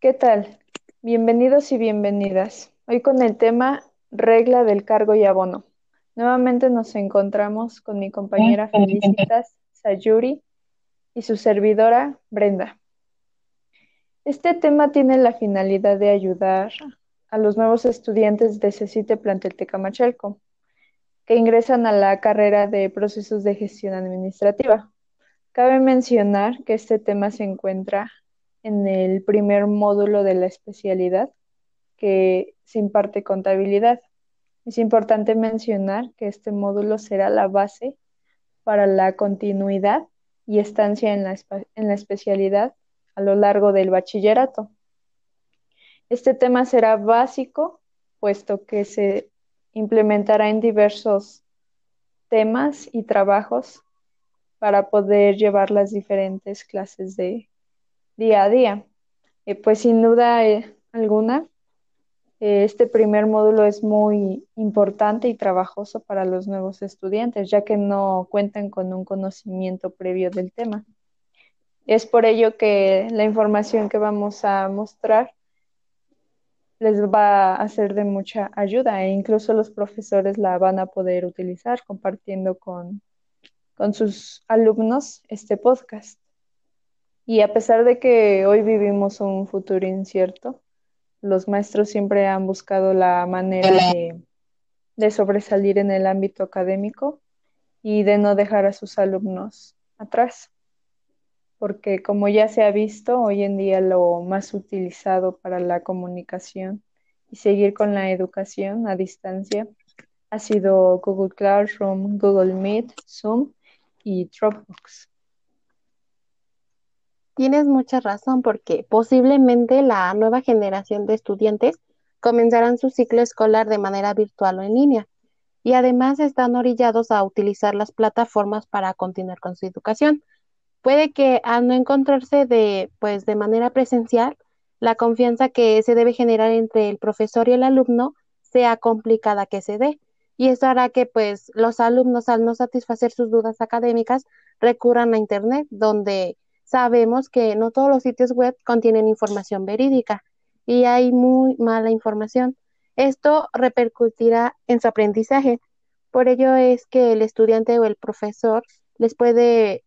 ¿Qué tal? Bienvenidos y bienvenidas. Hoy con el tema regla del cargo y abono. Nuevamente nos encontramos con mi compañera Felicitas Sayuri y su servidora Brenda. Este tema tiene la finalidad de ayudar a los nuevos estudiantes de CECITE Plantel Tecamachalco que ingresan a la carrera de procesos de gestión administrativa. Cabe mencionar que este tema se encuentra en el primer módulo de la especialidad que se imparte contabilidad. Es importante mencionar que este módulo será la base para la continuidad y estancia en la, en la especialidad a lo largo del bachillerato. Este tema será básico, puesto que se implementará en diversos temas y trabajos para poder llevar las diferentes clases de día a día. Eh, pues sin duda eh, alguna, eh, este primer módulo es muy importante y trabajoso para los nuevos estudiantes, ya que no cuentan con un conocimiento previo del tema. Es por ello que la información que vamos a mostrar les va a ser de mucha ayuda e incluso los profesores la van a poder utilizar compartiendo con, con sus alumnos este podcast. Y a pesar de que hoy vivimos un futuro incierto, los maestros siempre han buscado la manera de, de sobresalir en el ámbito académico y de no dejar a sus alumnos atrás. Porque como ya se ha visto, hoy en día lo más utilizado para la comunicación y seguir con la educación a distancia ha sido Google Classroom, Google Meet, Zoom y Dropbox. Tienes mucha razón porque posiblemente la nueva generación de estudiantes comenzarán su ciclo escolar de manera virtual o en línea y además están orillados a utilizar las plataformas para continuar con su educación. Puede que al no encontrarse de pues de manera presencial, la confianza que se debe generar entre el profesor y el alumno sea complicada que se dé. Y eso hará que pues los alumnos al no satisfacer sus dudas académicas recurran a internet donde sabemos que no todos los sitios web contienen información verídica y hay muy mala información. Esto repercutirá en su aprendizaje. Por ello es que el estudiante o el profesor les puede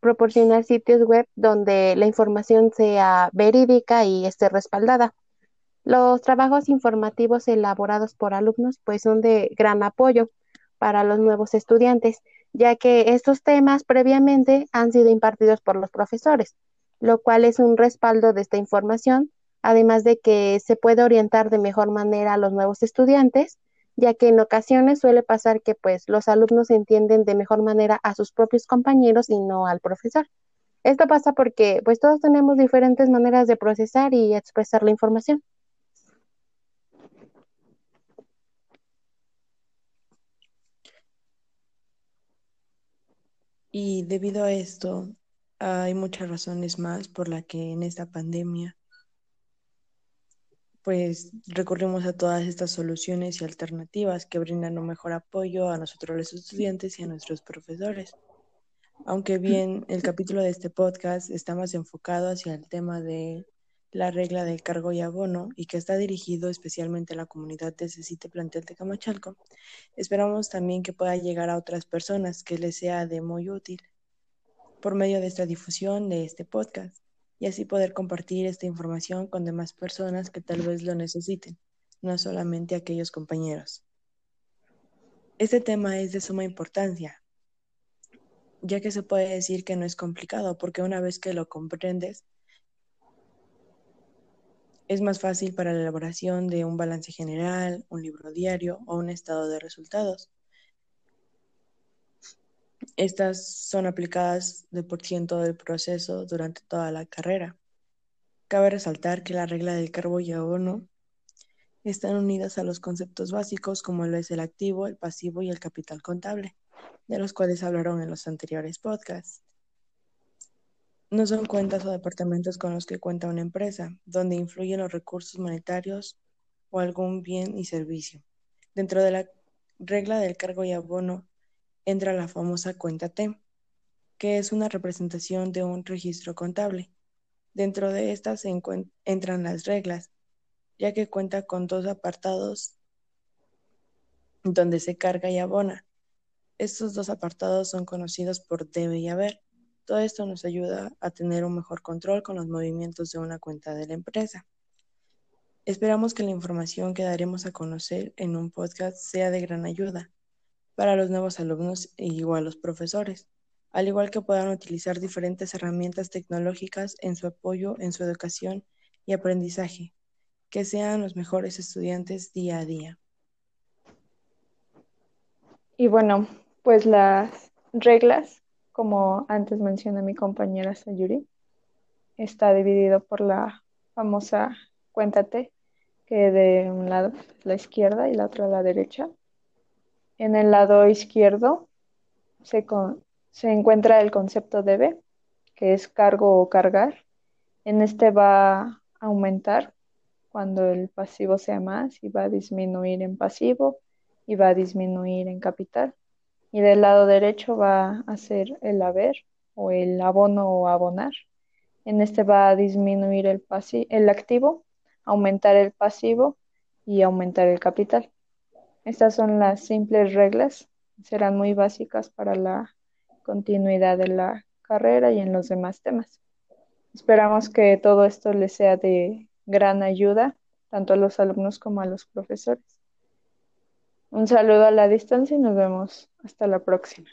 proporcionar sitios web donde la información sea verídica y esté respaldada. Los trabajos informativos elaborados por alumnos pues son de gran apoyo para los nuevos estudiantes ya que estos temas previamente han sido impartidos por los profesores, lo cual es un respaldo de esta información, además de que se puede orientar de mejor manera a los nuevos estudiantes, ya que en ocasiones suele pasar que pues los alumnos entienden de mejor manera a sus propios compañeros y no al profesor. Esto pasa porque pues todos tenemos diferentes maneras de procesar y expresar la información. Y debido a esto, hay muchas razones más por las que en esta pandemia, pues recurrimos a todas estas soluciones y alternativas que brindan un mejor apoyo a nosotros los estudiantes y a nuestros profesores. Aunque bien el capítulo de este podcast está más enfocado hacia el tema de la regla del cargo y abono y que está dirigido especialmente a la comunidad de Cecite Plantel de Camachalco, esperamos también que pueda llegar a otras personas que les sea de muy útil por medio de esta difusión de este podcast y así poder compartir esta información con demás personas que tal vez lo necesiten, no solamente aquellos compañeros. Este tema es de suma importancia, ya que se puede decir que no es complicado porque una vez que lo comprendes, es más fácil para la elaboración de un balance general, un libro diario o un estado de resultados. Estas son aplicadas de por ciento del proceso durante toda la carrera. Cabe resaltar que la regla del carbo y abono están unidas a los conceptos básicos como lo es el activo, el pasivo y el capital contable, de los cuales hablaron en los anteriores podcasts. No son cuentas o departamentos con los que cuenta una empresa, donde influyen los recursos monetarios o algún bien y servicio. Dentro de la regla del cargo y abono entra la famosa cuenta T, que es una representación de un registro contable. Dentro de estas se entran las reglas, ya que cuenta con dos apartados donde se carga y abona. Estos dos apartados son conocidos por debe y haber. Todo esto nos ayuda a tener un mejor control con los movimientos de una cuenta de la empresa. Esperamos que la información que daremos a conocer en un podcast sea de gran ayuda para los nuevos alumnos y igual los profesores, al igual que puedan utilizar diferentes herramientas tecnológicas en su apoyo en su educación y aprendizaje, que sean los mejores estudiantes día a día. Y bueno, pues las reglas, como antes menciona mi compañera Sayuri, está dividido por la famosa cuéntate, que de un lado la izquierda y la otra la derecha. En el lado izquierdo se, se encuentra el concepto debe, que es cargo o cargar. En este va a aumentar cuando el pasivo sea más y va a disminuir en pasivo y va a disminuir en capital. Y del lado derecho va a ser el haber o el abono o abonar. En este va a disminuir el, el activo aumentar el pasivo y aumentar el capital. Estas son las simples reglas, serán muy básicas para la continuidad de la carrera y en los demás temas. Esperamos que todo esto les sea de gran ayuda, tanto a los alumnos como a los profesores. Un saludo a la distancia y nos vemos hasta la próxima.